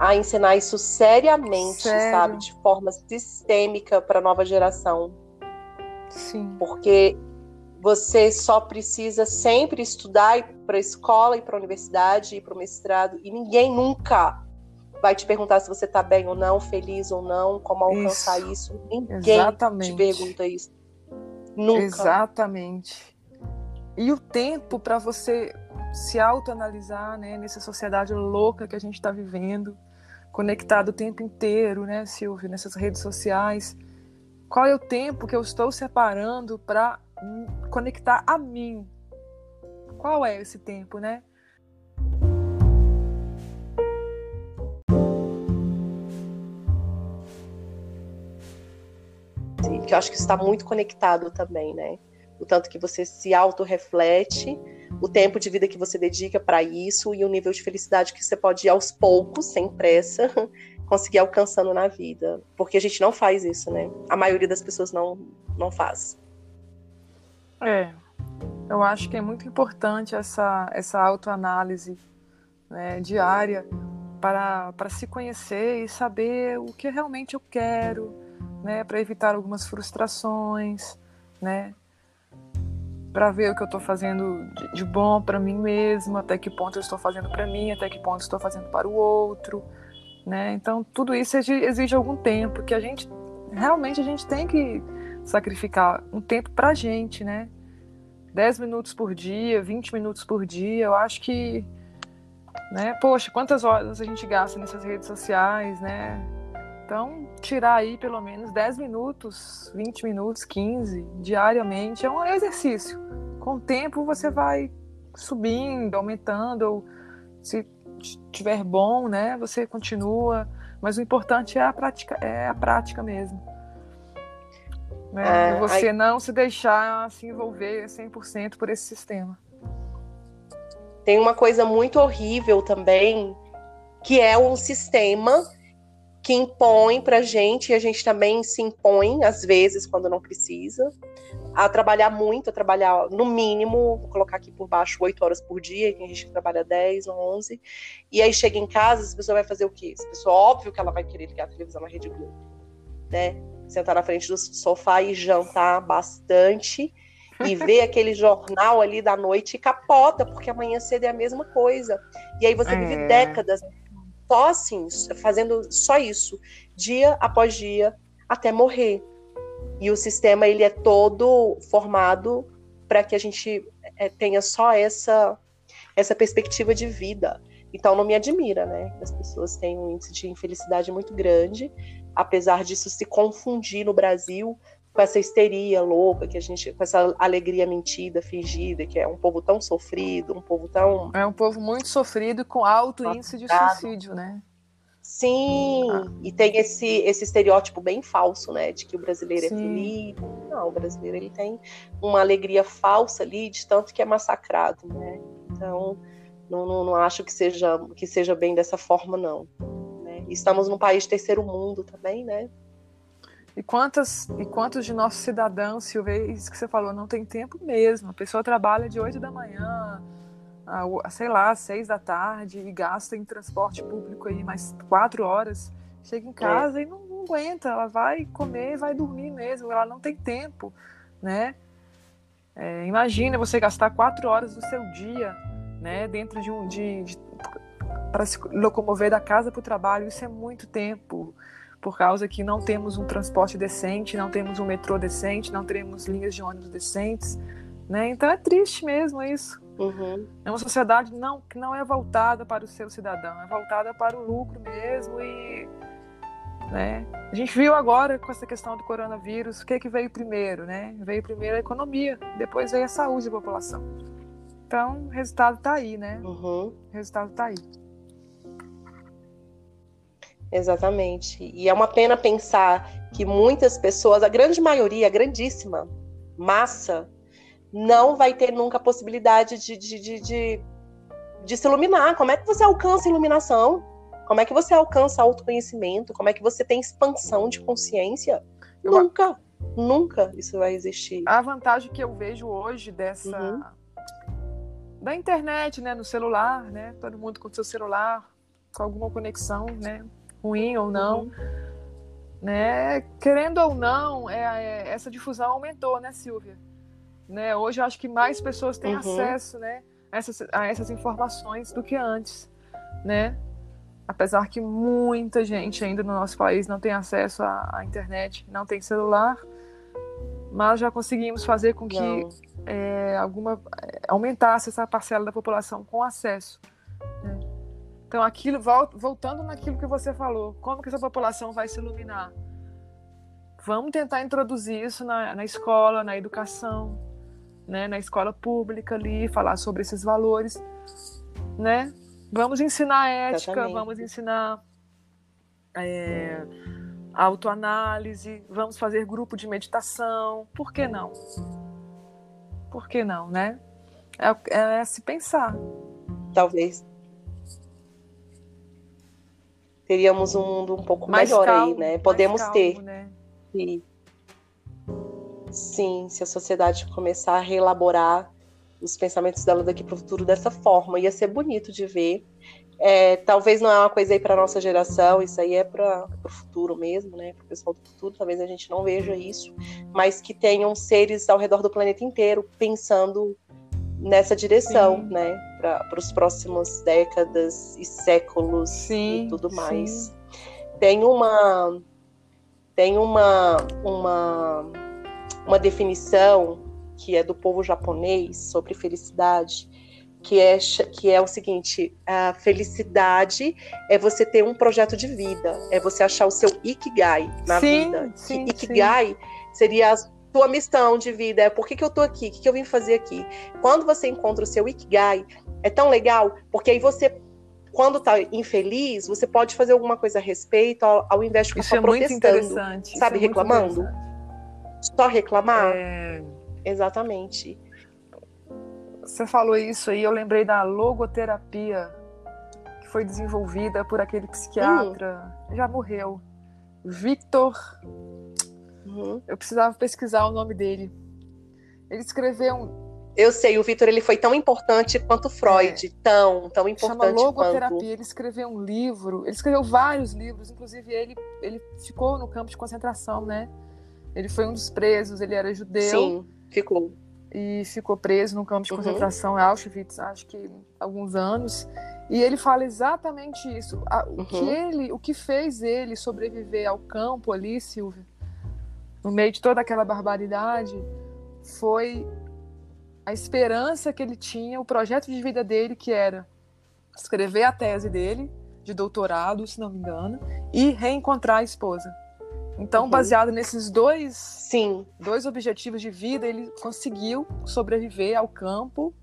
a ensinar isso seriamente, Sério? sabe? De forma sistêmica para a nova geração. Sim. Porque você só precisa sempre estudar, para a escola, ir para a universidade, ir para o mestrado, e ninguém nunca vai te perguntar se você está bem ou não, feliz ou não, como alcançar isso. isso. Ninguém Exatamente. te pergunta isso. Nunca. Exatamente. E o tempo para você se autoanalisar, né, nessa sociedade louca que a gente está vivendo, conectado o tempo inteiro, né, Silvio, nessas redes sociais. Qual é o tempo que eu estou separando para conectar a mim? Qual é esse tempo, né? Que eu acho que está muito conectado também, né? O tanto que você se autorreflete reflete o tempo de vida que você dedica para isso e o nível de felicidade que você pode ir aos poucos, sem pressa, conseguir alcançando na vida. Porque a gente não faz isso, né? A maioria das pessoas não, não faz. É, eu acho que é muito importante essa, essa autoanálise né, diária para, para se conhecer e saber o que realmente eu quero, né, para evitar algumas frustrações, né, para ver o que eu estou fazendo de, de bom para mim mesmo, até que ponto eu estou fazendo para mim, até que ponto eu estou fazendo para o outro, né? Então tudo isso exige algum tempo que a gente realmente a gente tem que sacrificar um tempo para a gente, né? 10 minutos por dia, 20 minutos por dia, eu acho que, né? Poxa, quantas horas a gente gasta nessas redes sociais, né? Então, tirar aí pelo menos 10 minutos, 20 minutos, 15 diariamente é um exercício. Com o tempo você vai subindo, aumentando, ou se tiver bom, né, você continua, mas o importante é a prática, é a prática mesmo. Né? É, você aí... não se deixar se envolver 100% por esse sistema. Tem uma coisa muito horrível também, que é um sistema que impõe para a gente, e a gente também se impõe, às vezes, quando não precisa, a trabalhar muito, a trabalhar no mínimo, vou colocar aqui por baixo, 8 horas por dia, tem gente que trabalha 10 ou 11, e aí chega em casa, essa pessoa vai fazer o quê? Essa pessoa, óbvio que ela vai querer ligar a televisão na Rede Globo, né? Sentar na frente do sofá e jantar bastante, e ver aquele jornal ali da noite e capota, porque amanhã cedo é a mesma coisa. E aí você é. vive décadas só assim, fazendo só isso, dia após dia, até morrer. E o sistema ele é todo formado para que a gente é, tenha só essa essa perspectiva de vida. Então não me admira, né? As pessoas têm um índice de infelicidade muito grande, apesar disso se confundir no Brasil com essa histeria louca que a gente, com essa alegria mentida, fingida, que é um povo tão sofrido, um povo tão é um povo muito sofrido com alto índice de suicídio, né? Sim, ah. e tem esse, esse estereótipo bem falso, né, de que o brasileiro é Sim. é feliz. Não, o brasileiro ele tem uma alegria falsa ali, de tanto que é massacrado, né? Então, não, não, não acho que seja, que seja bem dessa forma, não. Estamos num país terceiro mundo também, né? E quantas e quantos de nossos cidadãos, Silvia, isso que você falou, não tem tempo mesmo. A pessoa trabalha de 8 da manhã a, sei lá, seis da tarde e gasta em transporte público aí mais quatro horas, chega em é. casa é. e não, não, aguenta, ela vai comer, vai dormir mesmo, ela não tem tempo, né? É, imagina você gastar quatro horas do seu dia, né, dentro de um de, de para se locomover da casa para o trabalho, isso é muito tempo, por causa que não temos um transporte decente, não temos um metrô decente, não temos linhas de ônibus decentes, né? Então é triste mesmo isso. Uhum. É uma sociedade não, que não é voltada para o seu cidadão, é voltada para o lucro mesmo e né? A gente viu agora com essa questão do coronavírus, o que, que veio primeiro, né? Veio primeiro a economia, depois veio a saúde da população. Então, o resultado está aí, né? Uhum. O resultado está aí. Exatamente. E é uma pena pensar que muitas pessoas, a grande maioria, a grandíssima massa não vai ter nunca a possibilidade de, de, de, de, de se iluminar. Como é que você alcança iluminação? Como é que você alcança autoconhecimento? Como é que você tem expansão de consciência? Eu... Nunca, nunca isso vai existir. A vantagem que eu vejo hoje dessa uhum. Da internet, né, no celular, né, todo mundo com seu celular, com alguma conexão, né, ruim ou não, uhum. né, querendo ou não, é, é, essa difusão aumentou, né, Silvia? Né? Hoje eu acho que mais pessoas têm uhum. acesso né, a, essas, a essas informações do que antes. Né? Apesar que muita gente ainda no nosso país não tem acesso à, à internet, não tem celular, mas já conseguimos fazer com que é, alguma é, aumentasse essa parcela da população com acesso. Né? Então, aquilo voltando naquilo que você falou, como que essa população vai se iluminar? Vamos tentar introduzir isso na, na escola, na educação, né, na escola pública ali, falar sobre esses valores, né? Vamos ensinar ética, Exatamente. vamos ensinar é, autoanálise, vamos fazer grupo de meditação, por que não? Por que não, né? É, é se pensar. Talvez teríamos um mundo um pouco mais melhor calmo, aí, né? Podemos calmo, ter. Né? E Sim, se a sociedade começar a reelaborar os pensamentos dela daqui para o futuro dessa forma, ia ser bonito de ver. É, talvez não é uma coisa aí para nossa geração, isso aí é para o futuro mesmo, né? Para o pessoal do futuro, talvez a gente não veja isso, mas que tenham seres ao redor do planeta inteiro pensando nessa direção, sim. né? Para os próximos décadas e séculos sim, e tudo mais. Sim. Tem uma tem uma uma uma definição que é do povo japonês sobre felicidade, que é, que é o seguinte: a felicidade é você ter um projeto de vida, é você achar o seu ikigai na sim, vida. Sim, ikigai sim. seria a sua missão de vida, é por que, que eu tô aqui, o que, que eu vim fazer aqui. Quando você encontra o seu ikigai, é tão legal, porque aí você quando tá infeliz, você pode fazer alguma coisa a respeito, ao, ao invés de ficar Isso é protestando, sabe, é reclamando só reclamar? É... Exatamente. Você falou isso aí, eu lembrei da logoterapia que foi desenvolvida por aquele psiquiatra, hum. já morreu, Victor. Uhum. Eu precisava pesquisar o nome dele. Ele escreveu um, eu sei, o Victor ele foi tão importante quanto Freud, é. tão, tão importante Chama logoterapia. quanto. Ele escreveu um livro, ele escreveu vários livros, inclusive ele, ele ficou no campo de concentração, né? Ele foi um dos presos, ele era judeu. Sim, ficou. E ficou preso no campo de uhum. concentração em Auschwitz, acho que alguns anos. E ele fala exatamente isso. O uhum. que ele, o que fez ele sobreviver ao campo ali, Silvia, no meio de toda aquela barbaridade, foi a esperança que ele tinha, o projeto de vida dele, que era escrever a tese dele, de doutorado, se não me engano, e reencontrar a esposa. Então, uhum. baseado nesses dois, Sim. dois objetivos de vida, ele conseguiu sobreviver ao campo,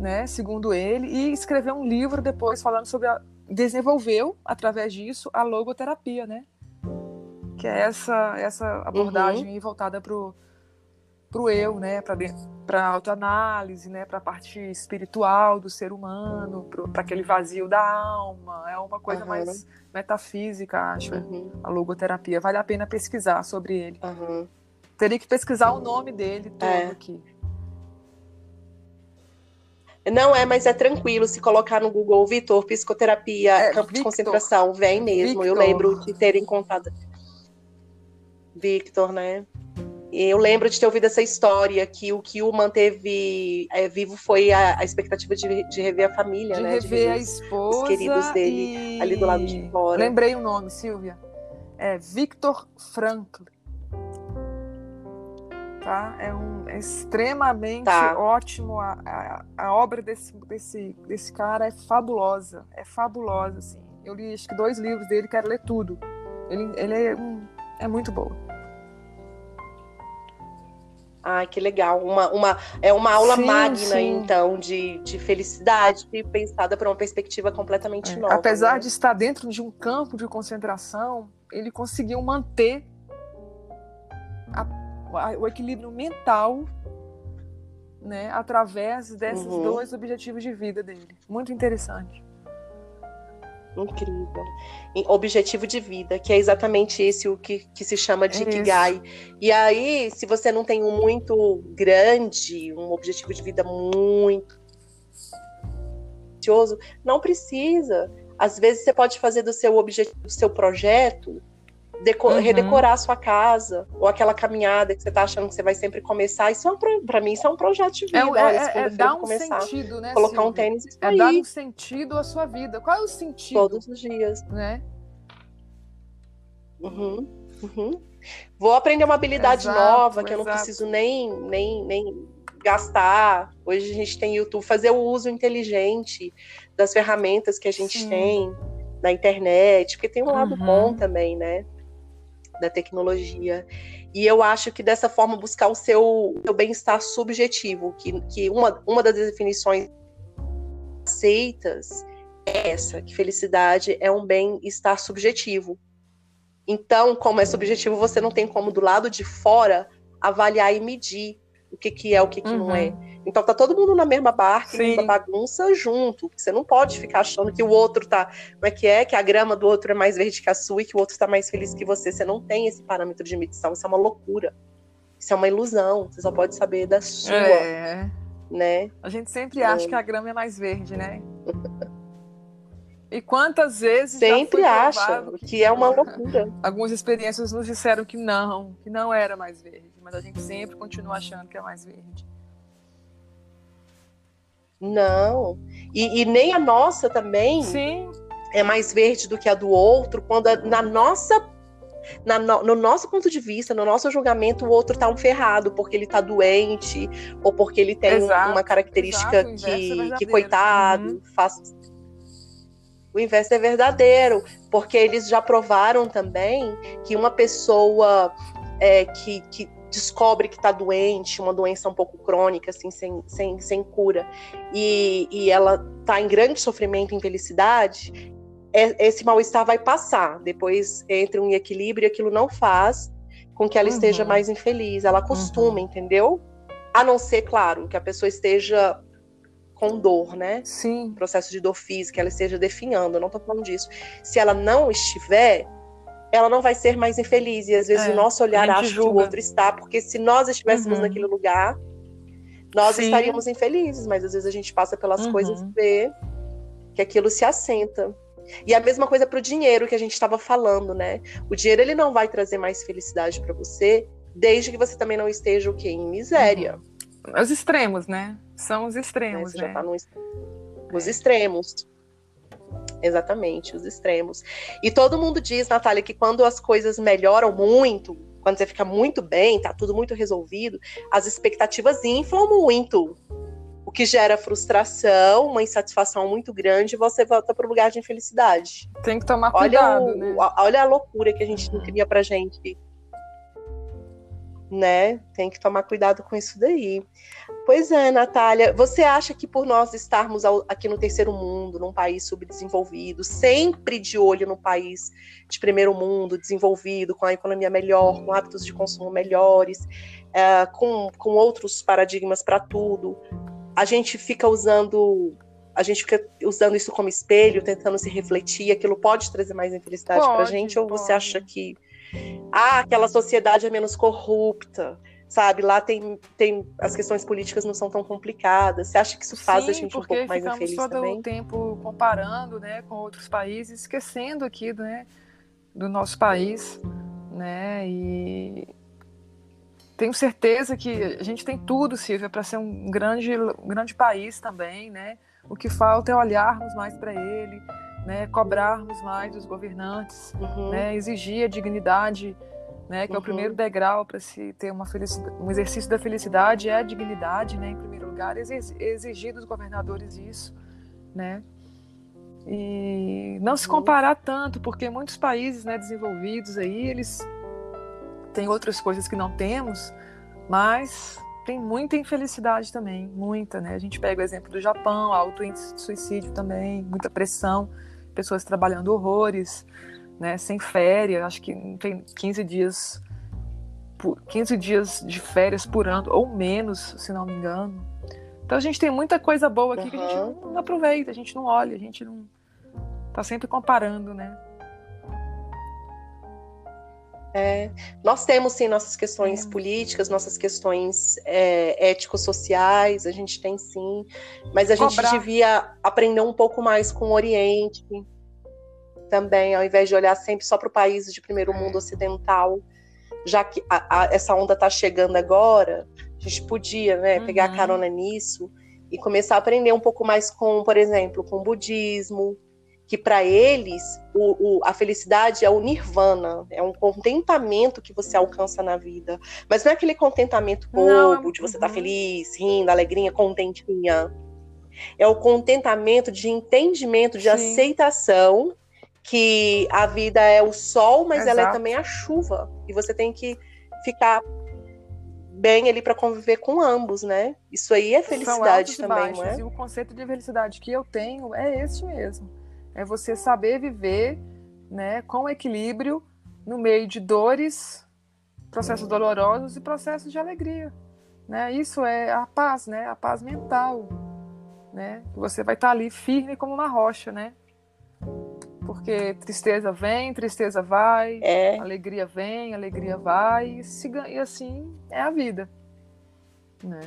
né, segundo ele, e escrever um livro depois falando sobre a, desenvolveu através disso a logoterapia, né? Que é essa essa abordagem uhum. voltada para o eu, né, para para autoanálise, né, para a parte espiritual do ser humano, para aquele vazio da alma. É uma coisa uhum. mais metafísica, acho, uhum. a logoterapia. Vale a pena pesquisar sobre ele. Uhum. Teria que pesquisar o nome dele todo é. aqui. Não é, mas é tranquilo se colocar no Google Vitor, psicoterapia, é, campo Victor. de concentração, vem mesmo. Victor. Eu lembro de ter encontrado. Victor, né? Eu lembro de ter ouvido essa história que o que o manteve é, vivo foi a, a expectativa de, de, rever a família, de né? Rever de rever a esposa os queridos dele e... ali do lado de fora. Lembrei o nome, Silvia. É Victor Frankl. Tá? É um é extremamente tá. ótimo. A, a, a, obra desse, desse, desse cara é fabulosa. É fabulosa, assim. Eu li acho que dois livros dele, quero ler tudo. Ele, ele é, um, é muito boa. Ai, que legal. Uma, uma, é uma aula sim, magna, sim. então, de, de felicidade, pensada por uma perspectiva completamente é. nova. Apesar né? de estar dentro de um campo de concentração, ele conseguiu manter a, a, o equilíbrio mental né, através desses uhum. dois objetivos de vida dele. Muito interessante. Incrível. Objetivo de vida, que é exatamente esse o que, que se chama de é Ikigai. E aí, se você não tem um muito grande, um objetivo de vida muito não precisa. Às vezes você pode fazer do seu objetivo, do seu projeto, uhum. redecorar a sua casa, ou aquela caminhada que você está achando que você vai sempre começar. Isso é um, para mim, isso é um projeto de vida. É, Olha, é, é dar um começar, sentido, né? Colocar Silvia? um tênis e É dar um sentido à sua vida. Qual é o sentido? Todos os dias. Né? Uhum, uhum. Vou aprender uma habilidade exato, nova que exato. eu não preciso nem, nem, nem gastar. Hoje a gente tem YouTube, fazer o uso inteligente das ferramentas que a gente Sim. tem na internet, porque tem um lado uhum. bom também, né? Da tecnologia. E eu acho que dessa forma buscar o seu, seu bem-estar subjetivo, que, que uma, uma das definições aceitas é essa, que felicidade é um bem-estar subjetivo. Então, como é subjetivo, você não tem como do lado de fora avaliar e medir o que, que é, o que, que uhum. não é. Uhum. Então tá todo mundo na mesma barca, Sim. mesma bagunça junto. Você não pode ficar achando que o outro tá. Como é que é? Que a grama do outro é mais verde que a sua e que o outro está mais feliz que você. Você não tem esse parâmetro de medição. Isso é uma loucura. Isso é uma ilusão. Você só pode saber da sua. É. Né? A gente sempre acha é. que a grama é mais verde, né? E quantas vezes sempre acha que, que, é uma loucura. Algumas experiências nos disseram que não, que não era mais verde, mas a gente sempre continua achando que é mais verde. Não. E, e, nem a nossa também Sim. é mais verde do que a do outro, quando a, na nossa. Na, no, no, nosso ponto de vista, no nosso julgamento, o outro tá um ferrado porque ele tá doente, ou porque ele tem exato, uma característica exato, que, é que, coitado, uhum. faz. O inverso é verdadeiro, porque eles já provaram também que uma pessoa é, que, que descobre que está doente, uma doença um pouco crônica, assim, sem, sem, sem cura, e, e ela está em grande sofrimento e infelicidade, é, esse mal-estar vai passar. Depois entra um equilíbrio e aquilo não faz com que ela uhum. esteja mais infeliz. Ela acostuma, uhum. entendeu? A não ser, claro, que a pessoa esteja com dor, né? Sim. Processo de dor física, ela esteja definhando. Eu não tô falando disso. Se ela não estiver, ela não vai ser mais infeliz. E às vezes é, o nosso olhar acha julga. que o outro está, porque se nós estivéssemos uhum. naquele lugar, nós Sim. estaríamos infelizes, mas às vezes a gente passa pelas uhum. coisas e vê que aquilo se assenta. E a mesma coisa para o dinheiro que a gente estava falando, né? O dinheiro ele não vai trazer mais felicidade para você, desde que você também não esteja o quê? Em miséria. Uhum. Os extremos, né? São os extremos, né? Você né? já tá no... Os é. extremos. Exatamente, os extremos. E todo mundo diz, Natália, que quando as coisas melhoram muito, quando você fica muito bem, tá tudo muito resolvido, as expectativas inflam muito. O que gera frustração, uma insatisfação muito grande, e você volta para o lugar de infelicidade. Tem que tomar cuidado, olha o, né? Olha a loucura que a gente não cria pra gente né? Tem que tomar cuidado com isso daí. Pois é, Natália, você acha que por nós estarmos aqui no terceiro mundo, num país subdesenvolvido, sempre de olho no país de primeiro mundo, desenvolvido, com a economia melhor, com hábitos de consumo melhores, é, com, com outros paradigmas para tudo, a gente fica usando a gente fica usando isso como espelho, tentando se refletir, aquilo pode trazer mais infelicidade para a gente, ou você acha que ah, aquela sociedade é menos corrupta, sabe? Lá tem, tem as questões políticas não são tão complicadas. Você acha que isso faz Sim, a gente um pouco mais infeliz todo também? o tempo comparando, né, com outros países, esquecendo aqui, né, do nosso país, né? E tenho certeza que a gente tem tudo, Silvia, para ser um grande, um grande país também, né? O que falta é olharmos mais para ele, né, cobrarmos mais dos governantes, uhum. né, exigir a dignidade, né, que uhum. é o uhum. primeiro degrau para se ter uma felicidade, um exercício da felicidade é a dignidade, né, em primeiro lugar, exigir dos governadores isso, né, e não se uhum. comparar tanto, porque muitos países, né, desenvolvidos aí, eles têm outras coisas que não temos, mas tem muita infelicidade também, muita, né? A gente pega o exemplo do Japão, alto índice de suicídio também, muita pressão pessoas trabalhando horrores, né, sem férias, acho que tem 15 dias 15 dias de férias por ano, ou menos, se não me engano. Então a gente tem muita coisa boa aqui uhum. que a gente não, não, aproveita, a gente não olha, a gente não tá sempre comparando, né? É, nós temos sim nossas questões políticas, nossas questões é, ético-sociais, a gente tem sim, mas a Cobrar. gente devia aprender um pouco mais com o Oriente também, ao invés de olhar sempre só para o país de primeiro mundo ocidental, já que a, a, essa onda está chegando agora, a gente podia né, uhum. pegar carona nisso e começar a aprender um pouco mais com, por exemplo, com o budismo, que para eles o, o, a felicidade é o nirvana, é um contentamento que você alcança na vida. Mas não é aquele contentamento bobo não, de você estar tá feliz, rindo, alegrinha, contentinha. É o contentamento de entendimento, de Sim. aceitação que a vida é o sol, mas Exato. ela é também a chuva. E você tem que ficar bem ali para conviver com ambos, né? Isso aí é felicidade também, não é? E o conceito de felicidade que eu tenho é esse mesmo é você saber viver né, com equilíbrio no meio de dores, processos dolorosos e processos de alegria. Né? Isso é a paz, né? a paz mental. Né? Você vai estar ali firme como uma rocha, né? Porque tristeza vem, tristeza vai, é. alegria vem, alegria vai, e, se, e assim é a vida. Né?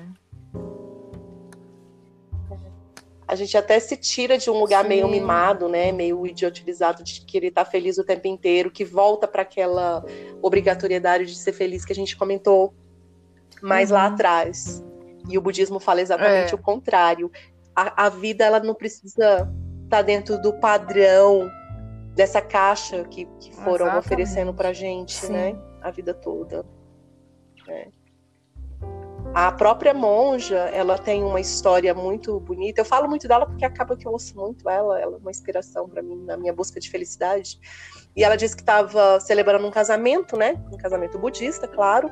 a gente até se tira de um lugar Sim. meio mimado, né, meio idiotilizado de querer estar feliz o tempo inteiro, que volta para aquela obrigatoriedade de ser feliz que a gente comentou mais uhum. lá atrás. E o budismo fala exatamente é. o contrário. A, a, vida ela não precisa estar tá dentro do padrão dessa caixa que, que foram exatamente. oferecendo para gente, Sim. né, a vida toda. É. A própria monja, ela tem uma história muito bonita. Eu falo muito dela porque acaba que eu ouço muito ela, ela é uma inspiração para mim na minha busca de felicidade. E ela disse que estava celebrando um casamento, né? Um casamento budista, claro.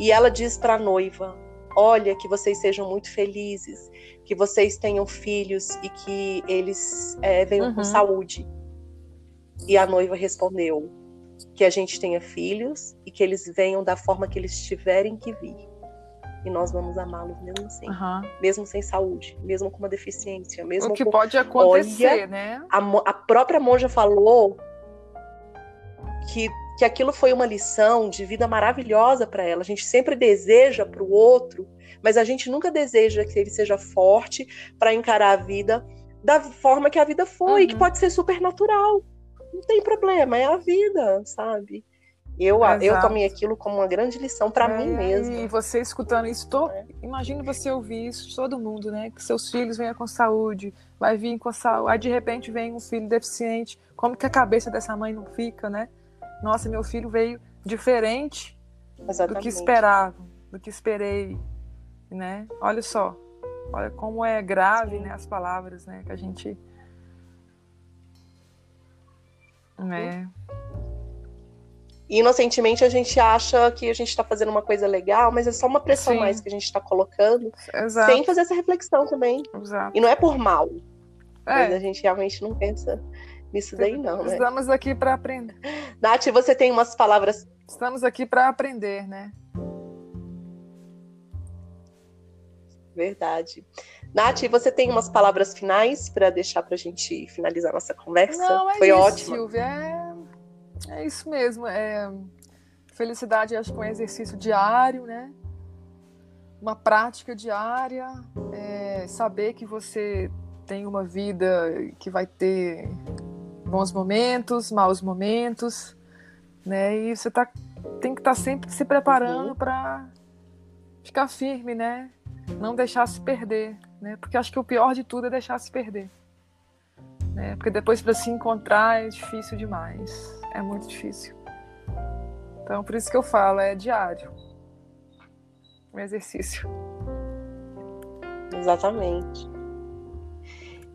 E ela diz para a noiva: Olha, que vocês sejam muito felizes, que vocês tenham filhos e que eles é, venham uhum. com saúde. E a noiva respondeu: Que a gente tenha filhos e que eles venham da forma que eles tiverem que vir e nós vamos amá-los mesmo assim, uhum. mesmo sem saúde, mesmo com uma deficiência, mesmo o que com... pode acontecer, Olha, né? A, a própria monja falou que que aquilo foi uma lição de vida maravilhosa para ela. A gente sempre deseja para o outro, mas a gente nunca deseja que ele seja forte para encarar a vida da forma que a vida foi, uhum. que pode ser super natural. Não tem problema, é a vida, sabe? Eu, eu tomei aquilo como uma grande lição para é, mim mesma. E você escutando isso, to... é. você ouvir isso, todo mundo, né? Que seus filhos venham com saúde, vai vir com saúde, aí de repente vem um filho deficiente, como que a cabeça dessa mãe não fica, né? Nossa, meu filho veio diferente Exatamente. do que esperava, do que esperei, né? Olha só, olha como é grave, né, as palavras, né, que a gente é. E inocentemente a gente acha que a gente está fazendo uma coisa legal, mas é só uma pressão Sim. mais que a gente está colocando, Exato. sem fazer essa reflexão também. Exato. E não é por mal, é. mas a gente realmente não pensa nisso daí não, né? Estamos aqui para aprender. Nath, você tem umas palavras... Estamos aqui para aprender, né? Verdade. Nath, você tem umas palavras finais para deixar para a gente finalizar nossa conversa? Não, é Foi isso, ótimo. Silvia. É é isso mesmo. É... Felicidade, acho que é um exercício diário, né? Uma prática diária. É... Saber que você tem uma vida que vai ter bons momentos, maus momentos, né? E você tá, tem que estar tá sempre se preparando uhum. para ficar firme, né? Não deixar se perder, né? Porque acho que o pior de tudo é deixar se perder. Né? Porque depois para se encontrar é difícil demais é muito difícil. Então, por isso que eu falo, é diário. Um exercício. Exatamente.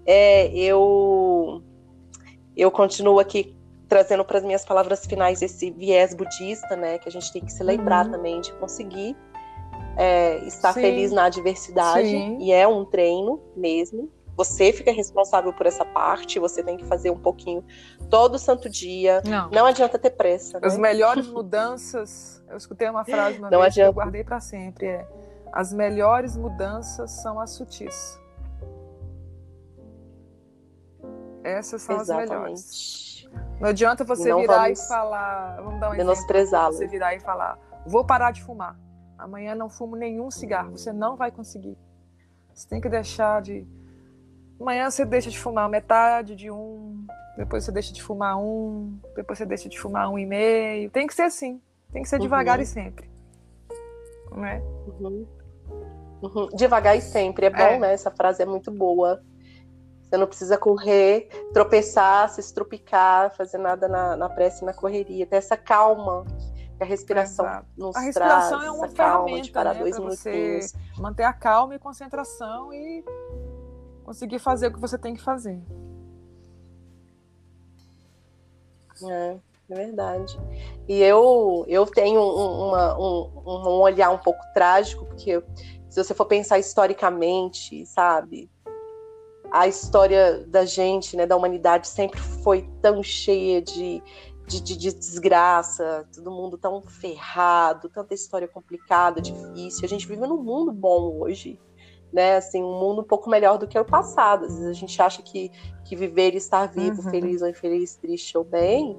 É, eu eu continuo aqui trazendo para as minhas palavras finais esse viés budista, né, que a gente tem que se lembrar uhum. também de conseguir é, estar Sim. feliz na adversidade Sim. e é um treino mesmo. Você fica responsável por essa parte, você tem que fazer um pouquinho todo santo dia. Não, não adianta ter pressa. Né? As melhores mudanças, eu escutei uma frase uma não vez adianta. que eu guardei para sempre, é as melhores mudanças são as sutis. Essas são Exatamente. as melhores. Não adianta você não virar e falar, vamos dar um exemplo, você virar e falar, vou parar de fumar. Amanhã não fumo nenhum cigarro, você não vai conseguir. Você tem que deixar de Amanhã você deixa de fumar metade de um, depois você deixa de fumar um, depois você deixa de fumar um e meio. Tem que ser assim. Tem que ser devagar uhum. e sempre. Não é? Uhum. Uhum. Devagar e sempre. É bom, é. né? Essa frase é muito boa. Você não precisa correr, tropeçar, se estrupicar, fazer nada na, na pressa e na correria. Ter essa calma a respiração Exato. nos a respiração traz. é uma ferramenta, né, dois você manter a calma e concentração e conseguir fazer o que você tem que fazer. É, é verdade. E eu, eu tenho um, uma, um, um olhar um pouco trágico, porque se você for pensar historicamente, sabe, a história da gente, né, da humanidade, sempre foi tão cheia de, de, de, de, desgraça, todo mundo tão ferrado, tanta história complicada, difícil. A gente vive num mundo bom hoje né? Assim, um mundo um pouco melhor do que o passado. Às vezes a gente acha que, que viver e estar vivo, uhum. feliz ou infeliz, triste ou bem,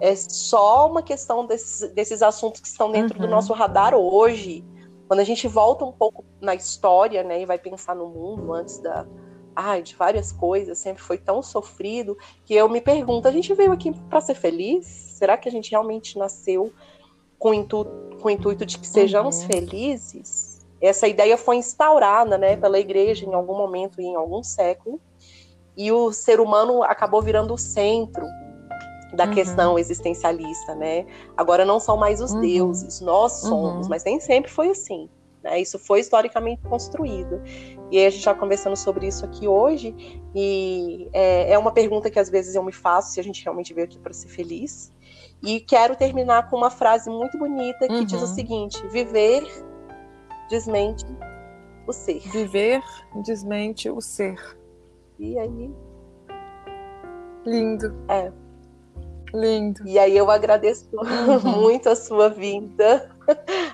é só uma questão desses, desses assuntos que estão dentro uhum. do nosso radar hoje. Quando a gente volta um pouco na história, né, e vai pensar no mundo antes da, ai, de várias coisas, sempre foi tão sofrido que eu me pergunto: a gente veio aqui para ser feliz? Será que a gente realmente nasceu com o intuito, com o intuito de que sejamos uhum. felizes? essa ideia foi instaurada né, pela igreja em algum momento, em algum século, e o ser humano acabou virando o centro da uhum. questão existencialista, né? Agora não são mais os uhum. deuses, nós somos, uhum. mas nem sempre foi assim. Né? Isso foi historicamente construído. E aí a gente está conversando sobre isso aqui hoje, e é, é, uma pergunta que às vezes eu me faço se a gente realmente veio aqui para ser feliz. E quero terminar com uma frase muito bonita que diz o uhum. seguinte: viver desmente o ser. Viver desmente o ser. E aí? Lindo. É. Lindo. E aí eu agradeço uhum. muito a sua vinda,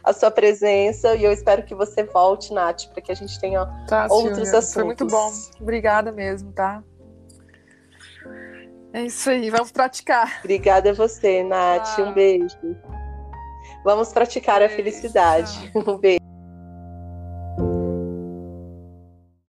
a sua presença, e eu espero que você volte, Nath, para que a gente tenha tá, outros Silvia. assuntos. Foi muito bom. Obrigada mesmo, tá? É isso aí, vamos praticar. Obrigada a você, Nath. Um beijo. Vamos praticar beijo. a felicidade. Um beijo.